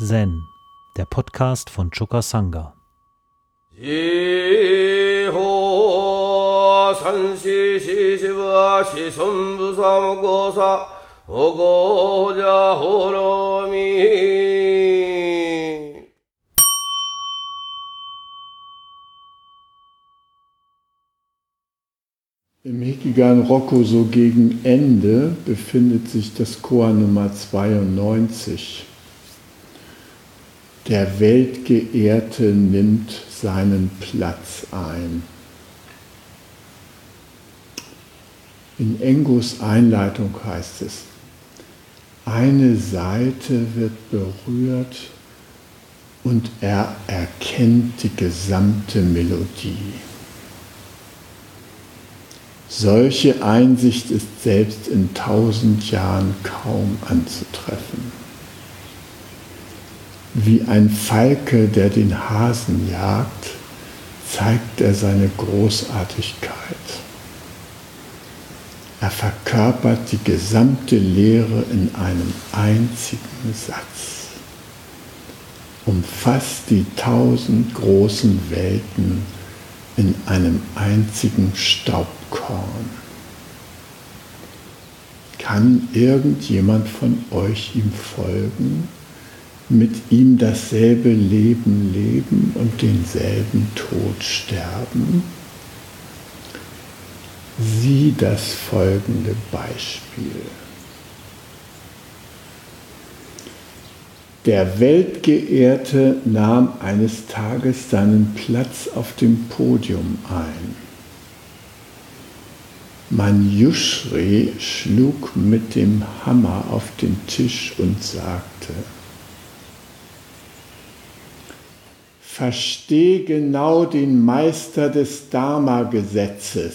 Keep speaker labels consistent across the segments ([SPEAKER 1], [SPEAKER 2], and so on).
[SPEAKER 1] Zen, der Podcast von Choka Sangha.
[SPEAKER 2] Im Hikigan Rocco so gegen Ende befindet sich das Chor Nummer 92. Der Weltgeehrte nimmt seinen Platz ein. In Engos Einleitung heißt es, eine Seite wird berührt und er erkennt die gesamte Melodie. Solche Einsicht ist selbst in tausend Jahren kaum anzutreffen wie ein Falke, der den Hasen jagt, zeigt er seine Großartigkeit. Er verkörpert die gesamte Lehre in einem einzigen Satz, umfasst die tausend großen Welten in einem einzigen Staubkorn. Kann irgendjemand von euch ihm folgen? Mit ihm dasselbe Leben leben und denselben Tod sterben? Sieh das folgende Beispiel. Der Weltgeehrte nahm eines Tages seinen Platz auf dem Podium ein. Manjushri schlug mit dem Hammer auf den Tisch und sagte, Versteh genau den Meister des Dharma-Gesetzes.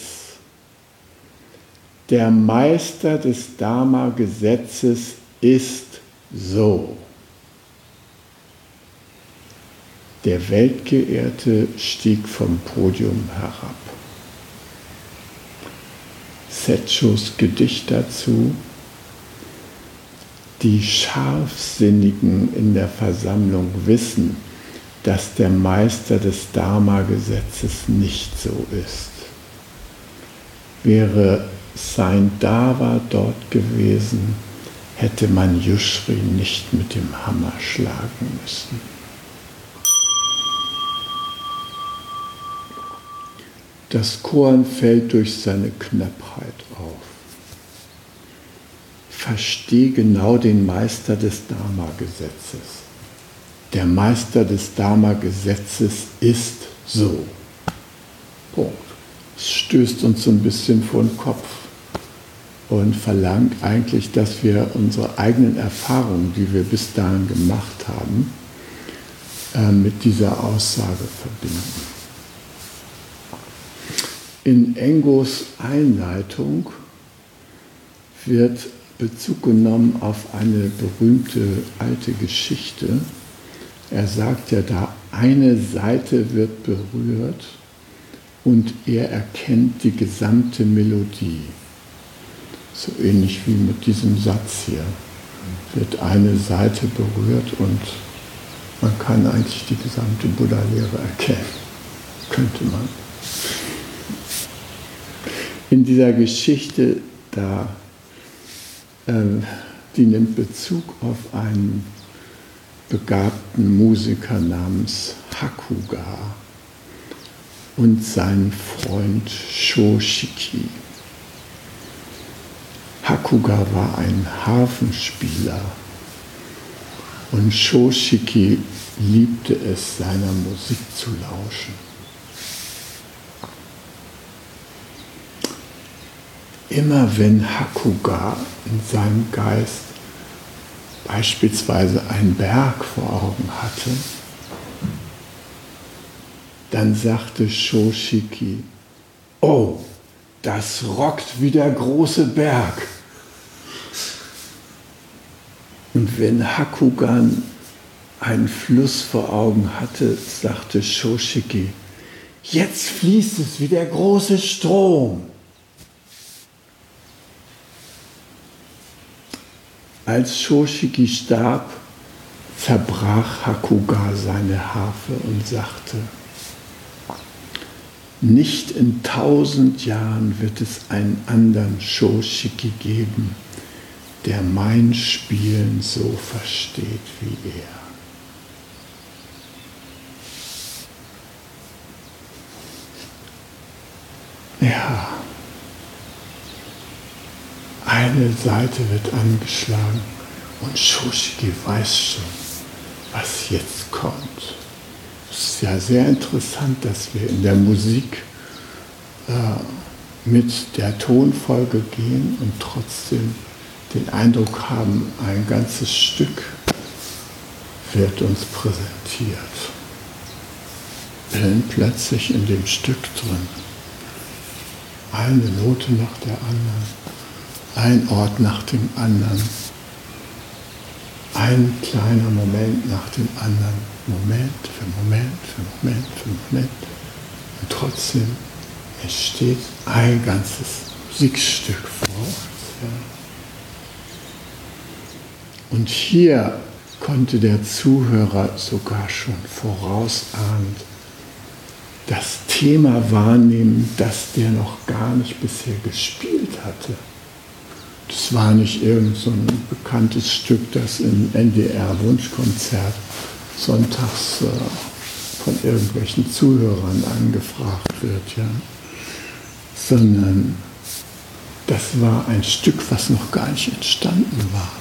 [SPEAKER 2] Der Meister des Dharma-Gesetzes ist so. Der Weltgeehrte stieg vom Podium herab. Setschos Gedicht dazu. Die Scharfsinnigen in der Versammlung wissen, dass der Meister des Dharma-Gesetzes nicht so ist. Wäre sein Dava dort gewesen, hätte man Yushri nicht mit dem Hammer schlagen müssen. Das Korn fällt durch seine Knappheit auf. Versteh genau den Meister des Dharma-Gesetzes der Meister des Dharma-Gesetzes ist so. Punkt. Es stößt uns so ein bisschen vor den Kopf und verlangt eigentlich, dass wir unsere eigenen Erfahrungen, die wir bis dahin gemacht haben, äh, mit dieser Aussage verbinden. In Engos Einleitung wird Bezug genommen auf eine berühmte alte Geschichte, er sagt ja da, eine Seite wird berührt und er erkennt die gesamte Melodie. So ähnlich wie mit diesem Satz hier. Wird eine Seite berührt und man kann eigentlich die gesamte Buddha-Lehre erkennen. Könnte man. In dieser Geschichte, da, äh, die nimmt Bezug auf einen begabten Musiker namens Hakuga und seinen Freund Shoshiki. Hakuga war ein Hafenspieler und Shoshiki liebte es, seiner Musik zu lauschen. Immer wenn Hakuga in seinem Geist beispielsweise einen Berg vor Augen hatte, dann sagte Shoshiki, oh, das rockt wie der große Berg. Und wenn Hakugan einen Fluss vor Augen hatte, sagte Shoshiki, jetzt fließt es wie der große Strom. Als Shoshiki starb, zerbrach Hakuga seine Harfe und sagte, nicht in tausend Jahren wird es einen anderen Shoshiki geben, der mein Spielen so versteht wie er. Ja, eine Seite wird angeschlagen und Shoshiki weiß schon, was jetzt kommt. Es ist ja sehr interessant, dass wir in der Musik äh, mit der Tonfolge gehen und trotzdem den Eindruck haben, ein ganzes Stück wird uns präsentiert. Bin plötzlich in dem Stück drin. Eine Note nach der anderen, ein Ort nach dem anderen, ein kleiner Moment nach dem anderen. Moment für Moment für Moment für Moment. Und trotzdem entsteht ein ganzes Musikstück vor uns. Ja. Und hier konnte der Zuhörer sogar schon vorausahnend das Thema wahrnehmen, das der noch gar nicht bisher gespielt hatte. Das war nicht irgend so ein bekanntes Stück, das im NDR-Wunschkonzert sonntags äh, von irgendwelchen Zuhörern angefragt wird, ja. sondern das war ein Stück, was noch gar nicht entstanden war.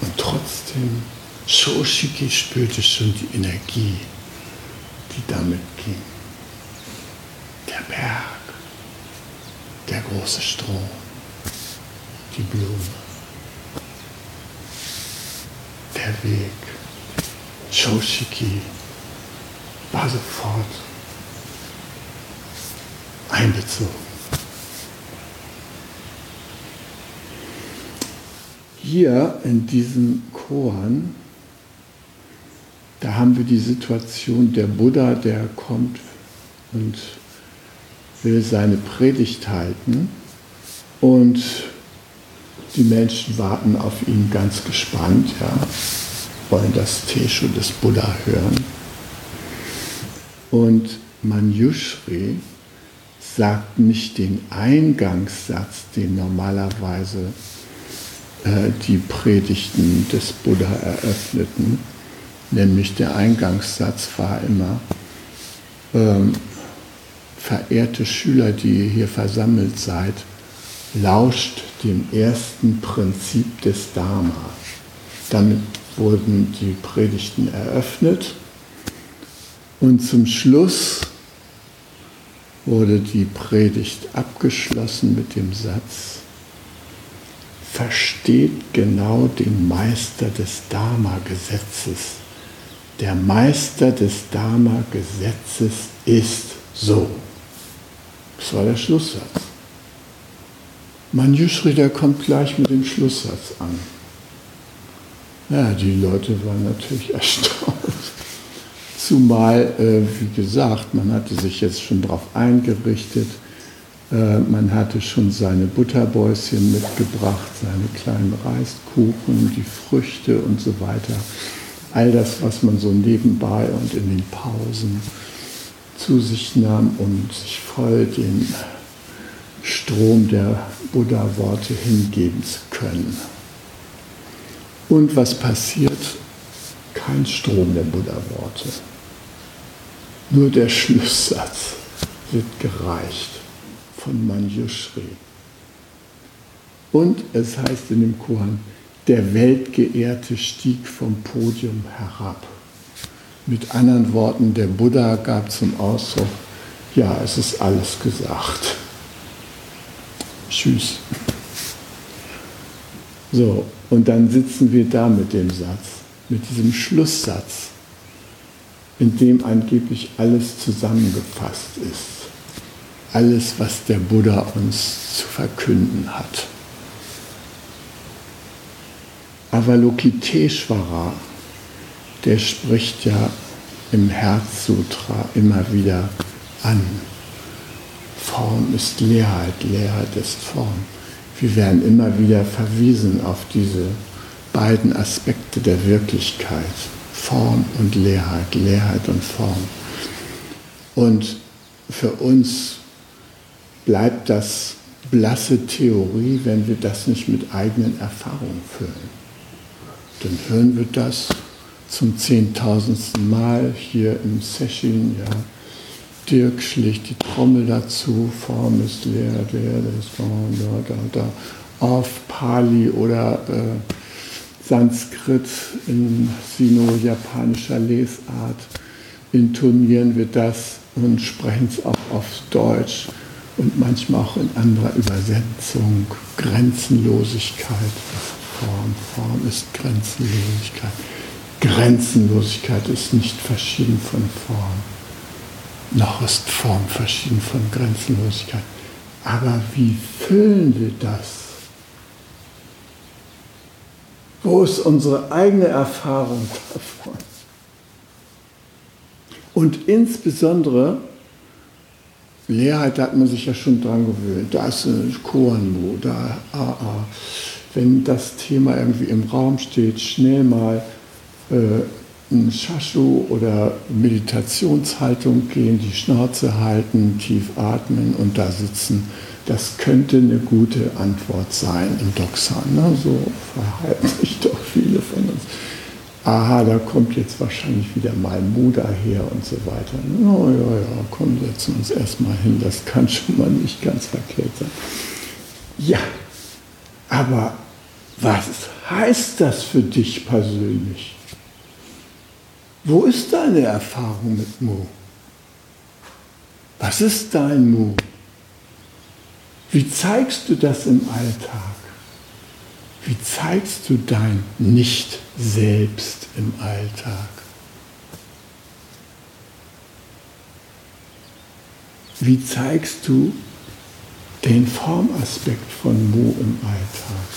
[SPEAKER 2] Und trotzdem, Shoshiki spürte schon die Energie, die damit ging. Der Berg, der große Strom, die Blume, der Weg. Shoshiki war sofort einbezogen. Hier in diesem Koan, da haben wir die Situation, der Buddha, der kommt und will seine Predigt halten und die Menschen warten auf ihn ganz gespannt. Ja wollen das Teshu des Buddha hören. Und Manjushri sagt nicht den Eingangssatz, den normalerweise äh, die Predigten des Buddha eröffneten, nämlich der Eingangssatz war immer, ähm, verehrte Schüler, die ihr hier versammelt seid, lauscht dem ersten Prinzip des Dharma. Damit wurden die Predigten eröffnet und zum Schluss wurde die Predigt abgeschlossen mit dem Satz, versteht genau den Meister des Dharma-Gesetzes. Der Meister des Dharma-Gesetzes ist so. Das war der Schlusssatz. Manjushri, der kommt gleich mit dem Schlusssatz an. Ja, die Leute waren natürlich erstaunt. Zumal, äh, wie gesagt, man hatte sich jetzt schon darauf eingerichtet, äh, man hatte schon seine Butterbäuschen mitgebracht, seine kleinen Reiskuchen, die Früchte und so weiter. All das, was man so nebenbei und in den Pausen zu sich nahm, um sich voll den Strom der Buddha-Worte hingeben zu können. Und was passiert? Kein Strom der Buddha-Worte. Nur der Schlusssatz wird gereicht von Manjushri. Und es heißt in dem Koran, der Weltgeehrte stieg vom Podium herab. Mit anderen Worten, der Buddha gab zum Ausdruck, ja, es ist alles gesagt. Tschüss. So, und dann sitzen wir da mit dem Satz, mit diesem Schlusssatz, in dem angeblich alles zusammengefasst ist. Alles, was der Buddha uns zu verkünden hat. Avalokiteshvara, der spricht ja im Herzsutra immer wieder an. Form ist Leerheit, Leerheit ist Form. Wir werden immer wieder verwiesen auf diese beiden Aspekte der Wirklichkeit, Form und Leerheit, Leerheit und Form. Und für uns bleibt das blasse Theorie, wenn wir das nicht mit eigenen Erfahrungen füllen. Dann hören wir das zum zehntausendsten Mal hier im Session, ja. Dirk schlägt die Trommel dazu, Form ist leer, leer, ist Form, da, da, da, auf Pali oder äh, Sanskrit in sino-japanischer Lesart intonieren wir das und sprechen es auch auf Deutsch und manchmal auch in anderer Übersetzung. Grenzenlosigkeit ist Form, Form ist Grenzenlosigkeit. Grenzenlosigkeit ist nicht verschieden von Form. Noch ist Form verschieden von Grenzenlosigkeit. Aber wie füllen wir das? Wo ist unsere eigene Erfahrung davon? Und insbesondere, Leerheit, da hat man sich ja schon dran gewöhnt. Da ist ein Koanmu, da AA. Wenn das Thema irgendwie im Raum steht, schnell mal äh, Shashu oder Meditationshaltung gehen, die Schnauze halten, tief atmen und da sitzen. Das könnte eine gute Antwort sein im Doxan. Ne? So verhalten sich doch viele von uns. Aha, da kommt jetzt wahrscheinlich wieder mal Muda her und so weiter. Oh ja, ja, komm, setzen uns erstmal hin. Das kann schon mal nicht ganz verkehrt sein. Ja, aber was heißt das für dich persönlich? Wo ist deine Erfahrung mit Mu? Was ist dein Mu? Wie zeigst du das im Alltag? Wie zeigst du dein Nicht-Selbst im Alltag? Wie zeigst du den Formaspekt von Mu im Alltag?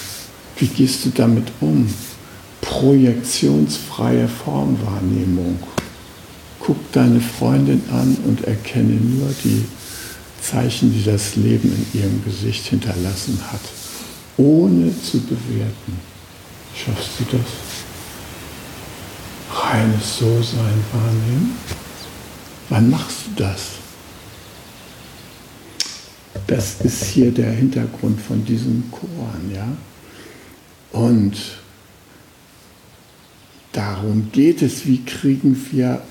[SPEAKER 2] Wie gehst du damit um? Projektionsfreie Formwahrnehmung. Guck deine Freundin an und erkenne nur die Zeichen, die das Leben in ihrem Gesicht hinterlassen hat, ohne zu bewerten. Schaffst du das? Reines So-Sein wahrnehmen? Wann machst du das? Das ist hier der Hintergrund von diesem Koran, ja? Und darum geht es, wie kriegen wir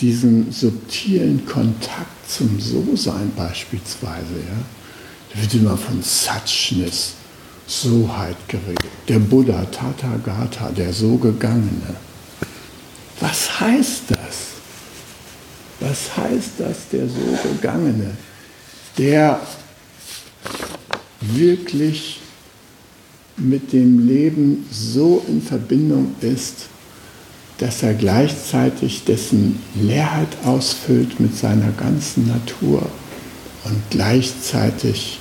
[SPEAKER 2] diesen subtilen Kontakt zum So-Sein beispielsweise. Ja? Da wird immer von Satchnis, Soheit geredet. Der Buddha, Tathagata, der so Gegangene. Was heißt das? Was heißt das, der so Gegangene? Der wirklich mit dem Leben so in Verbindung ist, dass er gleichzeitig dessen Leerheit ausfüllt mit seiner ganzen Natur und gleichzeitig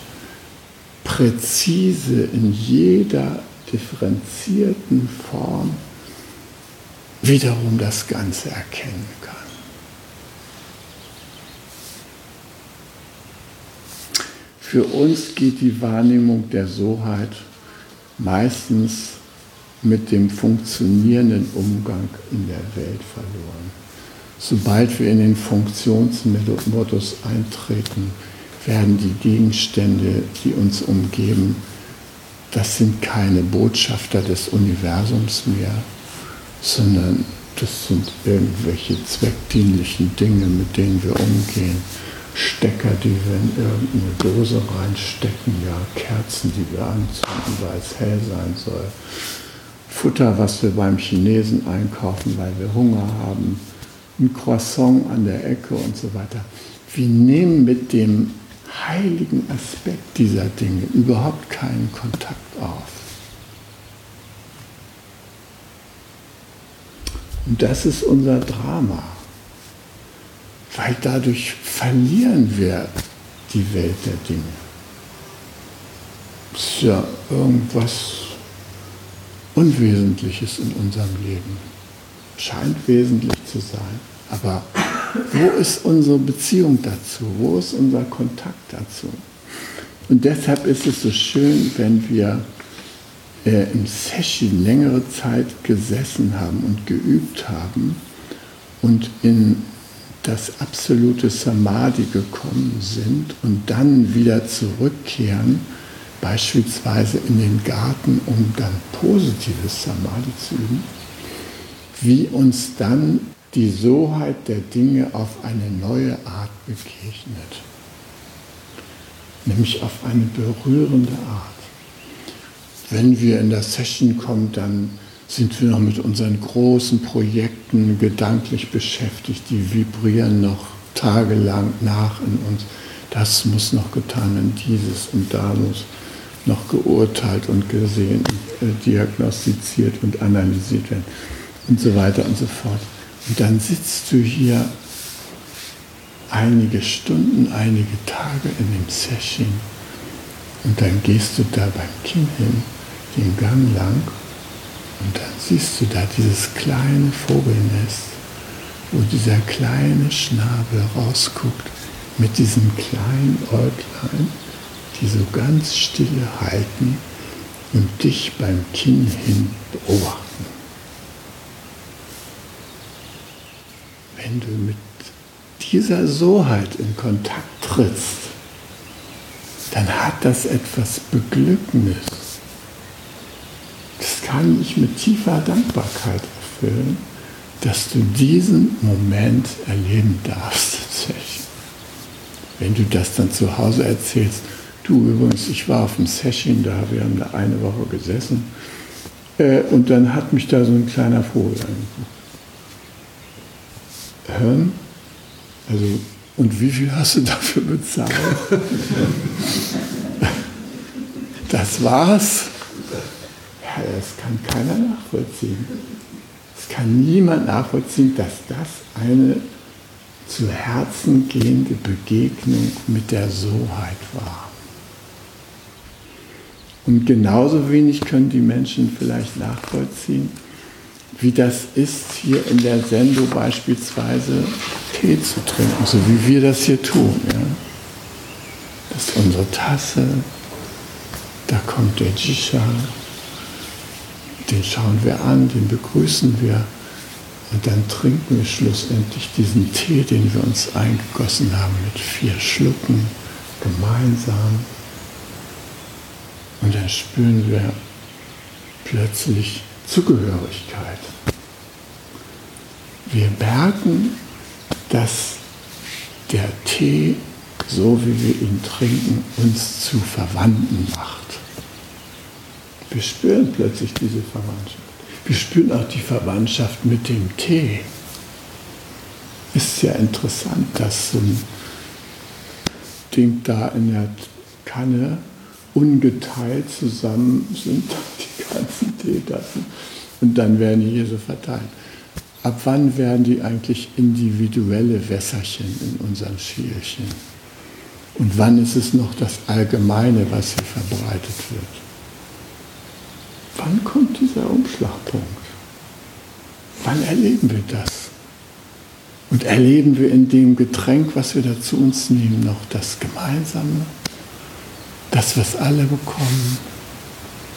[SPEAKER 2] präzise in jeder differenzierten Form wiederum das Ganze erkennen kann. Für uns geht die Wahrnehmung der Soheit meistens mit dem funktionierenden Umgang in der Welt verloren. Sobald wir in den Funktionsmodus eintreten, werden die Gegenstände, die uns umgeben, das sind keine Botschafter des Universums mehr, sondern das sind irgendwelche zweckdienlichen Dinge, mit denen wir umgehen. Stecker, die wir in irgendeine Dose reinstecken, ja, Kerzen, die wir anzünden, weil es hell sein soll Futter, was wir beim Chinesen einkaufen, weil wir Hunger haben, ein Croissant an der Ecke und so weiter. Wir nehmen mit dem heiligen Aspekt dieser Dinge überhaupt keinen Kontakt auf. Und das ist unser Drama, weil dadurch verlieren wir die Welt der Dinge. Das ist ja irgendwas Unwesentliches in unserem Leben. Scheint wesentlich zu sein. Aber wo ist unsere Beziehung dazu? Wo ist unser Kontakt dazu? Und deshalb ist es so schön, wenn wir äh, im Session längere Zeit gesessen haben und geübt haben und in das absolute Samadhi gekommen sind und dann wieder zurückkehren, beispielsweise in den Garten, um dann positives Samadhi zu üben, wie uns dann die Soheit der Dinge auf eine neue Art begegnet, nämlich auf eine berührende Art. Wenn wir in das Session kommen, dann sind wir noch mit unseren großen Projekten gedanklich beschäftigt, die vibrieren noch tagelang nach in uns. Das muss noch getan werden, dieses und da muss noch geurteilt und gesehen, äh, diagnostiziert und analysiert werden und so weiter und so fort. Und dann sitzt du hier einige Stunden, einige Tage in dem Session und dann gehst du da beim Kind hin, den Gang lang und dann siehst du da dieses kleine Vogelnest, wo dieser kleine Schnabel rausguckt mit diesem kleinen Äuglein, die so ganz stille halten und dich beim Kinn hin beobachten. Wenn du mit dieser Soheit in Kontakt trittst, dann hat das etwas Beglückendes kann ich mit tiefer Dankbarkeit erfüllen, dass du diesen Moment erleben darfst. Wenn du das dann zu Hause erzählst, du übrigens, ich war auf dem Session da, wir haben da eine Woche gesessen äh, und dann hat mich da so ein kleiner Vogel angeguckt. Ähm, also, und wie viel hast du dafür bezahlt? das war's das kann keiner nachvollziehen. Es kann niemand nachvollziehen, dass das eine zu Herzen gehende Begegnung mit der Soheit war. Und genauso wenig können die Menschen vielleicht nachvollziehen, wie das ist, hier in der Sendung beispielsweise Tee zu trinken, so wie wir das hier tun. Ja? Das ist unsere Tasse, da kommt der Jisha, den schauen wir an, den begrüßen wir und dann trinken wir schlussendlich diesen Tee, den wir uns eingegossen haben, mit vier Schlucken gemeinsam. Und dann spüren wir plötzlich Zugehörigkeit. Wir merken, dass der Tee, so wie wir ihn trinken, uns zu Verwandten macht. Wir spüren plötzlich diese Verwandtschaft. Wir spüren auch die Verwandtschaft mit dem Tee. Ist ja interessant, dass so ein Ding da in der Kanne ungeteilt zusammen sind, die ganzen Teetassen, und dann werden die hier so verteilt. Ab wann werden die eigentlich individuelle Wässerchen in unserem Schälchen? Und wann ist es noch das Allgemeine, was hier verbreitet wird? Wann kommt dieser Umschlagpunkt? Wann erleben wir das? Und erleben wir in dem Getränk, was wir da zu uns nehmen, noch das Gemeinsame? Das, was alle bekommen?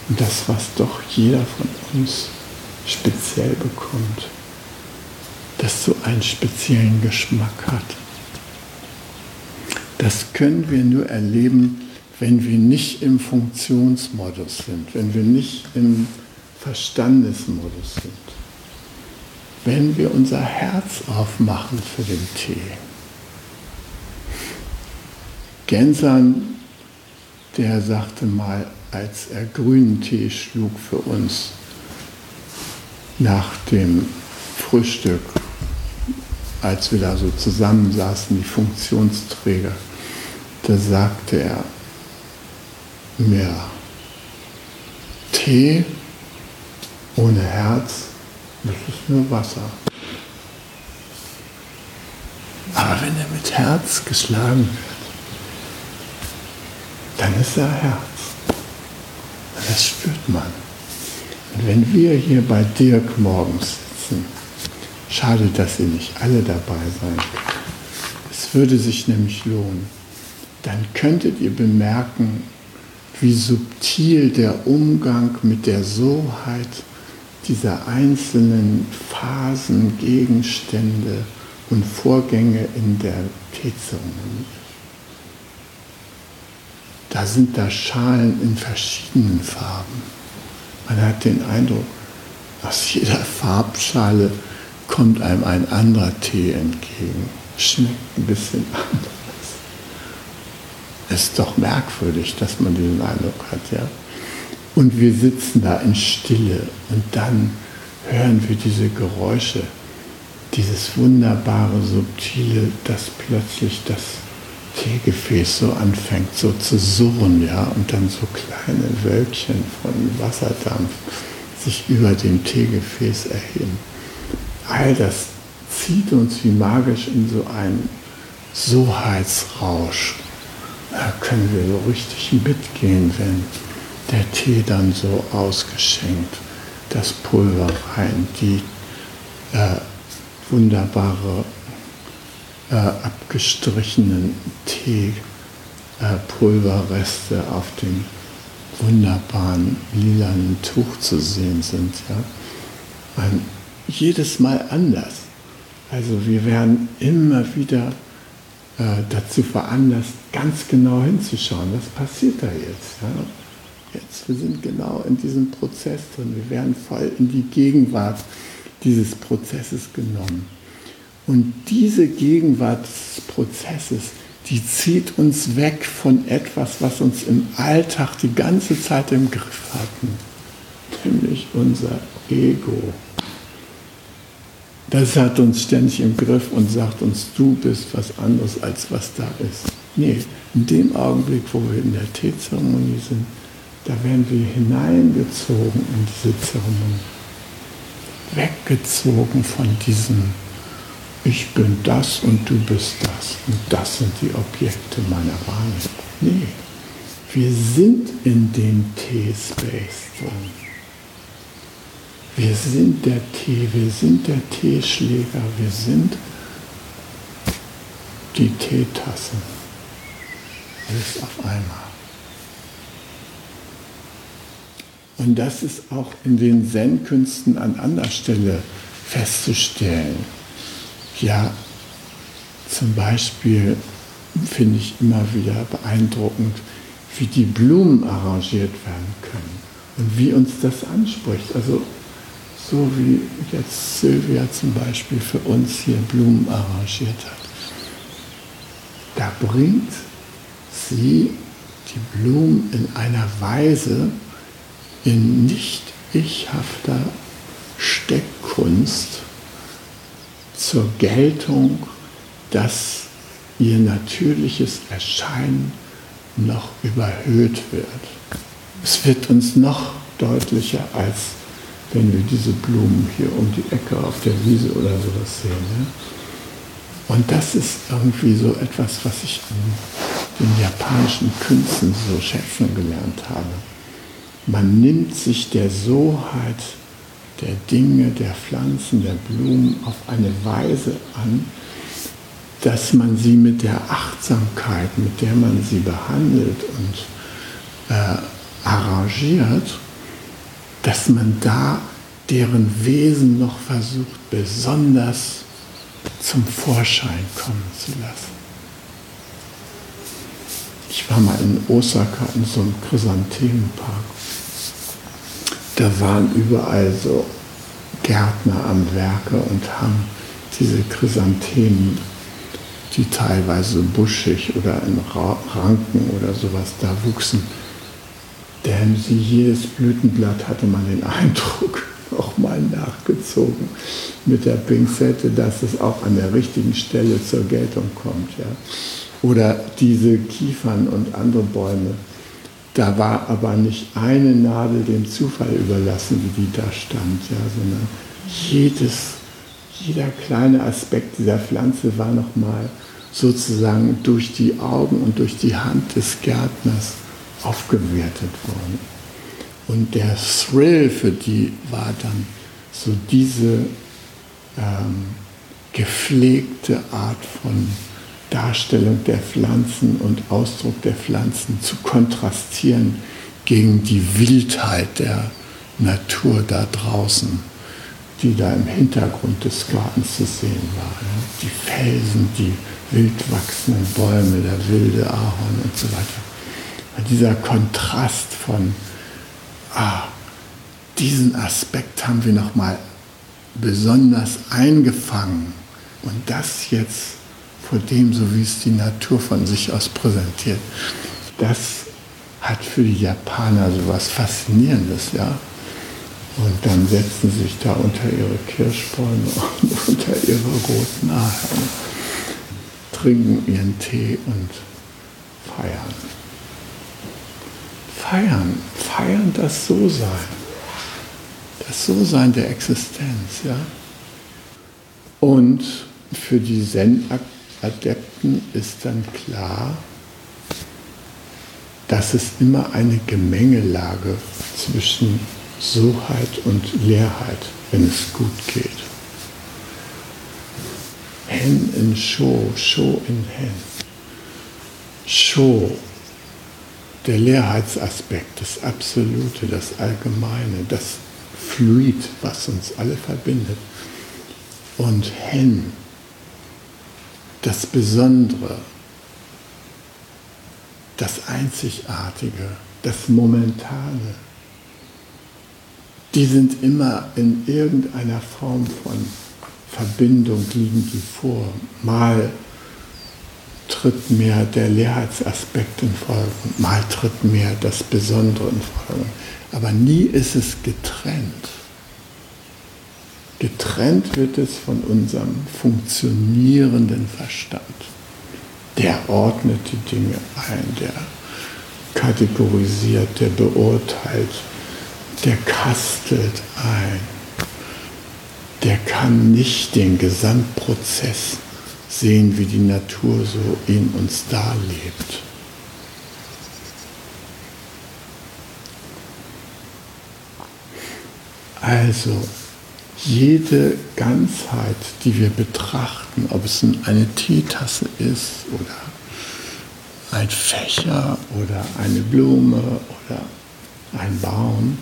[SPEAKER 2] Und das, was doch jeder von uns speziell bekommt? Das so einen speziellen Geschmack hat. Das können wir nur erleben, wenn wir nicht im Funktionsmodus sind, wenn wir nicht im Verstandesmodus sind, wenn wir unser Herz aufmachen für den Tee. Gensern, der sagte mal, als er grünen Tee schlug für uns nach dem Frühstück, als wir da so zusammensaßen, die Funktionsträger, da sagte er, mehr. Tee ohne Herz, das ist nur Wasser. Aber wenn er mit Herz geschlagen wird, dann ist er Herz. Das spürt man. Und wenn wir hier bei Dirk morgens sitzen, schade, dass Sie nicht alle dabei können. Es würde sich nämlich lohnen. Dann könntet ihr bemerken, wie subtil der Umgang mit der Soheit dieser einzelnen Phasen, Gegenstände und Vorgänge in der Teezeremonie ist. Da sind da Schalen in verschiedenen Farben. Man hat den Eindruck, aus jeder Farbschale kommt einem ein anderer Tee entgegen. Schmeckt ein bisschen anders. Ist doch merkwürdig, dass man diesen Eindruck hat, ja. Und wir sitzen da in Stille und dann hören wir diese Geräusche, dieses wunderbare, subtile, dass plötzlich das Teegefäß so anfängt, so zu surren, ja, und dann so kleine Wölkchen von Wasserdampf sich über dem Teegefäß erheben. All das zieht uns wie magisch in so einen Soheitsrausch. Da können wir so richtig mitgehen, wenn der Tee dann so ausgeschenkt, das Pulver rein, die äh, wunderbare äh, abgestrichenen Teepulverreste äh, auf dem wunderbaren lilanen Tuch zu sehen sind. Ja? Man, jedes Mal anders. Also wir werden immer wieder äh, dazu veranlasst, ganz genau hinzuschauen, was passiert da jetzt. Ja? Jetzt, wir sind genau in diesem Prozess drin, wir werden voll in die Gegenwart dieses Prozesses genommen. Und diese Gegenwart des Prozesses, die zieht uns weg von etwas, was uns im Alltag die ganze Zeit im Griff hatten, nämlich unser Ego. Das hat uns ständig im Griff und sagt uns, du bist was anderes als was da ist. Nee, in dem Augenblick, wo wir in der Teezeremonie sind, da werden wir hineingezogen in diese Zeremonie weggezogen von diesem Ich bin das und du bist das und das sind die Objekte meiner Wahrnehmung. Nee, wir sind in dem T-Space drin. Wir sind der Tee, wir sind der Teeschläger, wir sind die Teetasse. Alles auf einmal. Und das ist auch in den Zen-Künsten an anderer Stelle festzustellen. Ja, zum Beispiel finde ich immer wieder beeindruckend, wie die Blumen arrangiert werden können und wie uns das anspricht. Also so wie jetzt Sylvia zum Beispiel für uns hier Blumen arrangiert hat. Da bringt sie die Blumen in einer Weise, in nicht ichhafter Steckkunst zur Geltung, dass ihr natürliches Erscheinen noch überhöht wird. Es wird uns noch deutlicher, als wenn wir diese Blumen hier um die Ecke auf der Wiese oder sowas sehen. Ja? Und das ist irgendwie so etwas, was ich in den japanischen Künsten so schätzen gelernt habe. Man nimmt sich der Soheit der Dinge, der Pflanzen, der Blumen auf eine Weise an, dass man sie mit der Achtsamkeit, mit der man sie behandelt und äh, arrangiert, dass man da deren Wesen noch versucht, besonders zum Vorschein kommen zu lassen. Ich war mal in Osaka in so einem Chrysanthemenpark da waren überall so Gärtner am Werke und haben diese Chrysanthemen, die teilweise buschig oder in Ranken oder sowas da wuchsen, denn sie jedes Blütenblatt hatte man den Eindruck, auch mal nachgezogen mit der Pinzette, dass es auch an der richtigen Stelle zur Geltung kommt. Ja. Oder diese Kiefern und andere Bäume, da war aber nicht eine Nadel dem Zufall überlassen, wie die da stand, ja, sondern jedes, jeder kleine Aspekt dieser Pflanze war nochmal sozusagen durch die Augen und durch die Hand des Gärtners aufgewertet worden. Und der Thrill für die war dann so diese ähm, gepflegte Art von Darstellung der Pflanzen und Ausdruck der Pflanzen zu kontrastieren gegen die Wildheit der Natur da draußen, die da im Hintergrund des Gartens zu sehen war. Die Felsen, die wild wachsenden Bäume, der wilde Ahorn und so weiter. Dieser Kontrast von, ah, diesen Aspekt haben wir nochmal besonders eingefangen und das jetzt vor dem, so wie es die Natur von sich aus präsentiert, das hat für die Japaner so was Faszinierendes, ja. Und dann setzen sie sich da unter ihre Kirschbäume und unter ihre roten Ahorn, trinken ihren Tee und feiern. Feiern, feiern das So-Sein. Das So-Sein der Existenz, ja. Und für die Zen-Adepten ist dann klar, dass es immer eine Gemengelage zwischen Soheit und Leerheit, wenn es gut geht. Hen in Sho, Sho in Hen. Sho, der Leerheitsaspekt, das Absolute, das Allgemeine, das Fluid, was uns alle verbindet. Und Hen, das Besondere, das Einzigartige, das Momentane, die sind immer in irgendeiner Form von Verbindung, liegen die vor. Mal tritt mehr der Leerheitsaspekt in Folge, mal tritt mehr das Besondere in Folge. Aber nie ist es getrennt. Getrennt wird es von unserem funktionierenden Verstand. Der ordnet die Dinge ein, der kategorisiert, der beurteilt, der kastelt ein. Der kann nicht den Gesamtprozess sehen, wie die Natur so in uns darlebt. Also jede Ganzheit, die wir betrachten, ob es eine Teetasse ist oder ein Fächer oder eine Blume oder ein Baum,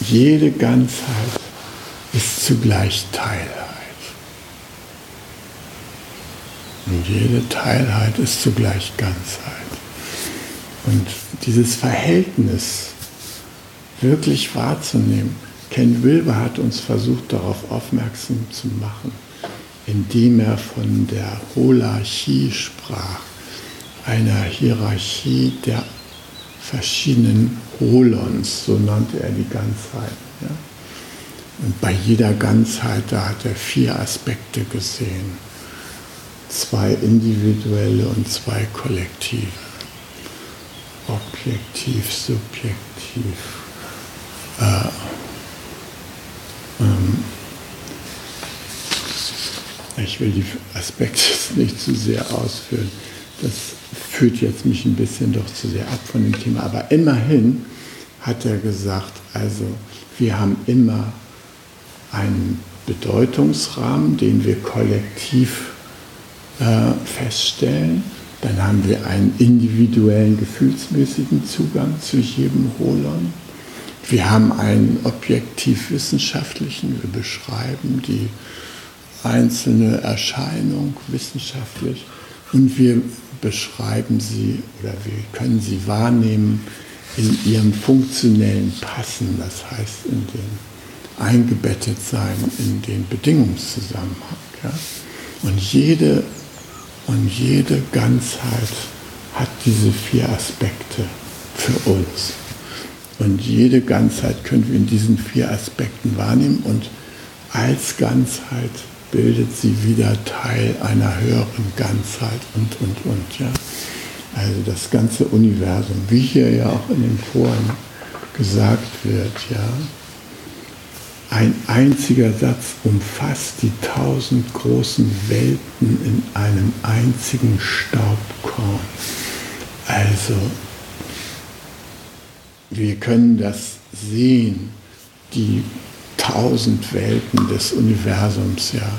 [SPEAKER 2] jede Ganzheit ist zugleich Teilheit. Und jede Teilheit ist zugleich Ganzheit. Und dieses Verhältnis wirklich wahrzunehmen, Ken Wilber hat uns versucht, darauf aufmerksam zu machen, indem er von der Holarchie sprach, einer Hierarchie der verschiedenen Holons, so nannte er die Ganzheit. Ja? Und bei jeder Ganzheit, da hat er vier Aspekte gesehen. Zwei individuelle und zwei kollektive. Objektiv, subjektiv. Äh, ich will die Aspekte nicht zu sehr ausführen. Das führt jetzt mich ein bisschen doch zu sehr ab von dem Thema. Aber immerhin hat er gesagt, also wir haben immer einen Bedeutungsrahmen, den wir kollektiv äh, feststellen. Dann haben wir einen individuellen, gefühlsmäßigen Zugang zu jedem Holon. Wir haben einen objektiv-wissenschaftlichen, wir beschreiben die einzelne Erscheinung wissenschaftlich und wir beschreiben sie oder wir können sie wahrnehmen in ihrem funktionellen Passen, das heißt in dem Eingebettetsein in den Bedingungszusammenhang. Ja? Und, jede, und jede Ganzheit hat diese vier Aspekte für uns. Und jede Ganzheit können wir in diesen vier Aspekten wahrnehmen und als Ganzheit bildet sie wieder Teil einer höheren Ganzheit und, und, und. Ja. Also das ganze Universum, wie hier ja auch in den Foren gesagt wird, ja. Ein einziger Satz umfasst die tausend großen Welten in einem einzigen Staubkorn. Also wir können das sehen, die tausend Welten des Universums, ja,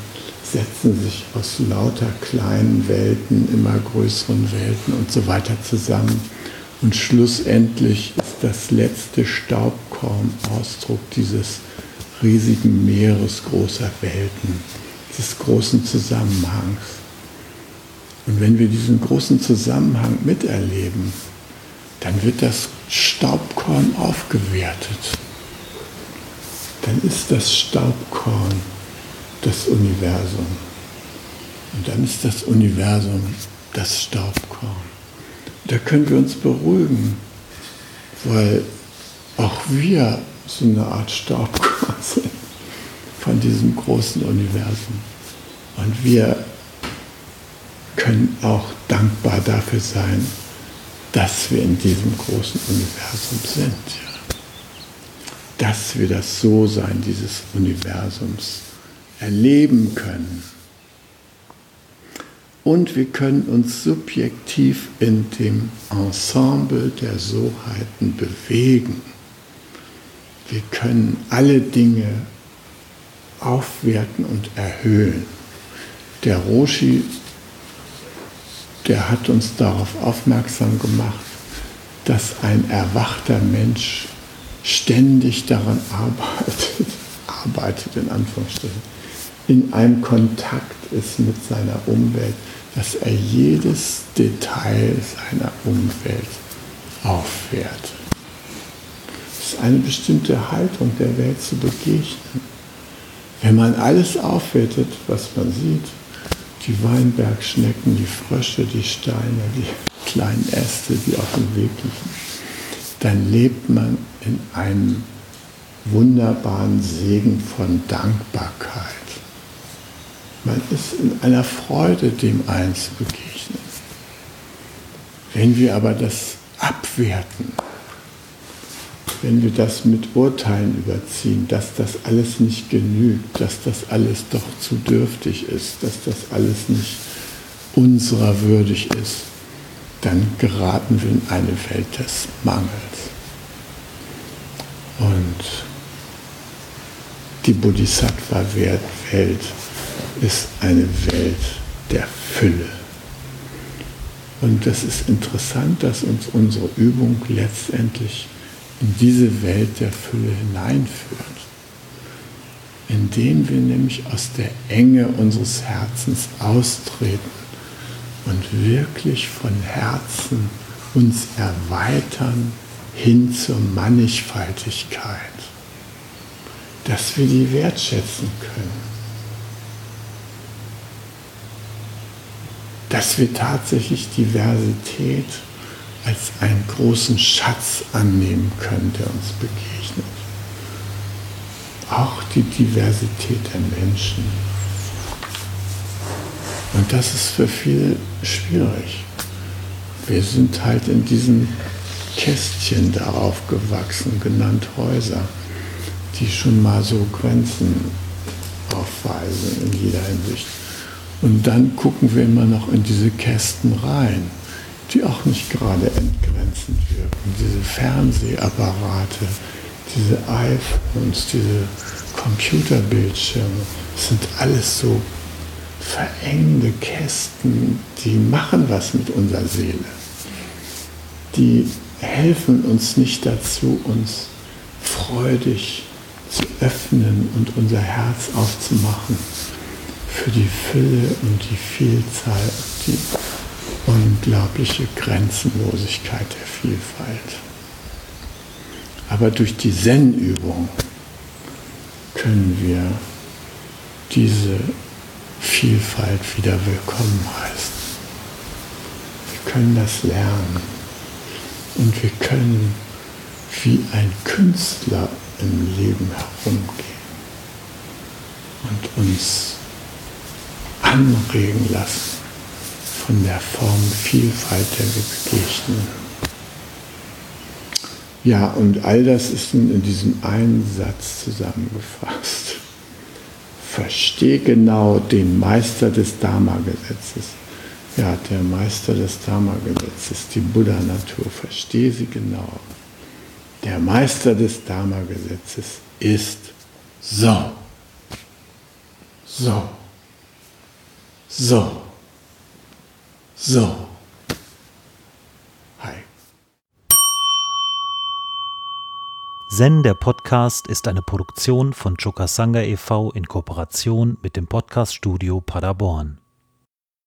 [SPEAKER 2] setzen sich aus lauter kleinen Welten, immer größeren Welten und so weiter zusammen. Und schlussendlich ist das letzte Staubkorn Ausdruck dieses riesigen Meeres großer Welten, des großen Zusammenhangs. Und wenn wir diesen großen Zusammenhang miterleben, dann wird das Staubkorn aufgewertet. Dann ist das Staubkorn das Universum. Und dann ist das Universum das Staubkorn. Da können wir uns beruhigen, weil auch wir so eine Art Staubkorn sind von diesem großen Universum. Und wir können auch dankbar dafür sein, dass wir in diesem großen Universum sind. Dass wir das So-Sein dieses Universums erleben können. Und wir können uns subjektiv in dem Ensemble der Soheiten bewegen. Wir können alle Dinge aufwerten und erhöhen. Der Roshi, der hat uns darauf aufmerksam gemacht, dass ein erwachter Mensch ständig daran arbeitet, arbeitet in Anführungsstrichen, in einem Kontakt ist mit seiner Umwelt, dass er jedes Detail seiner Umwelt aufwertet. Es ist eine bestimmte Haltung der Welt zu begegnen. Wenn man alles aufwertet, was man sieht, die Weinbergschnecken, die Frösche, die Steine, die kleinen Äste, die auf dem Weg liegen, dann lebt man in einem wunderbaren Segen von Dankbarkeit. Man ist in einer Freude, dem eins zu begegnen. Wenn wir aber das abwerten, wenn wir das mit Urteilen überziehen, dass das alles nicht genügt, dass das alles doch zu dürftig ist, dass das alles nicht unserer würdig ist, dann geraten wir in eine Welt des Mangels. Und die Bodhisattva-Welt ist eine Welt der Fülle. Und das ist interessant, dass uns unsere Übung letztendlich in diese Welt der Fülle hineinführt, indem wir nämlich aus der Enge unseres Herzens austreten und wirklich von Herzen uns erweitern hin zur Mannigfaltigkeit, dass wir die wertschätzen können, dass wir tatsächlich Diversität als einen großen Schatz annehmen können, der uns begegnet. Auch die Diversität der Menschen. Und das ist für viele schwierig. Wir sind halt in diesen Kästchen darauf gewachsen, genannt Häuser, die schon mal so Grenzen aufweisen in jeder Hinsicht. Und dann gucken wir immer noch in diese Kästen rein die auch nicht gerade entgrenzend wirken. Diese Fernsehapparate, diese iPhones, diese Computerbildschirme, sind alles so verengende Kästen, die machen was mit unserer Seele. Die helfen uns nicht dazu, uns freudig zu öffnen und unser Herz aufzumachen für die Fülle und die Vielzahl, die unglaubliche Grenzenlosigkeit der Vielfalt. Aber durch die Zen-Übung können wir diese Vielfalt wieder willkommen heißen. Wir können das lernen und wir können wie ein Künstler im Leben herumgehen und uns anregen lassen von der Formvielfalt, der wir begegnen. Ja, und all das ist nun in diesem einen Satz zusammengefasst. Versteh genau den Meister des Dharma-Gesetzes. Ja, der Meister des Dharma-Gesetzes, die Buddha-Natur, verstehe sie genau. Der Meister des Dharma-Gesetzes ist so. So. So. So. Hi.
[SPEAKER 3] Zen, der Podcast, ist eine Produktion von Chokasanga e.V. in Kooperation mit dem Podcaststudio Paderborn.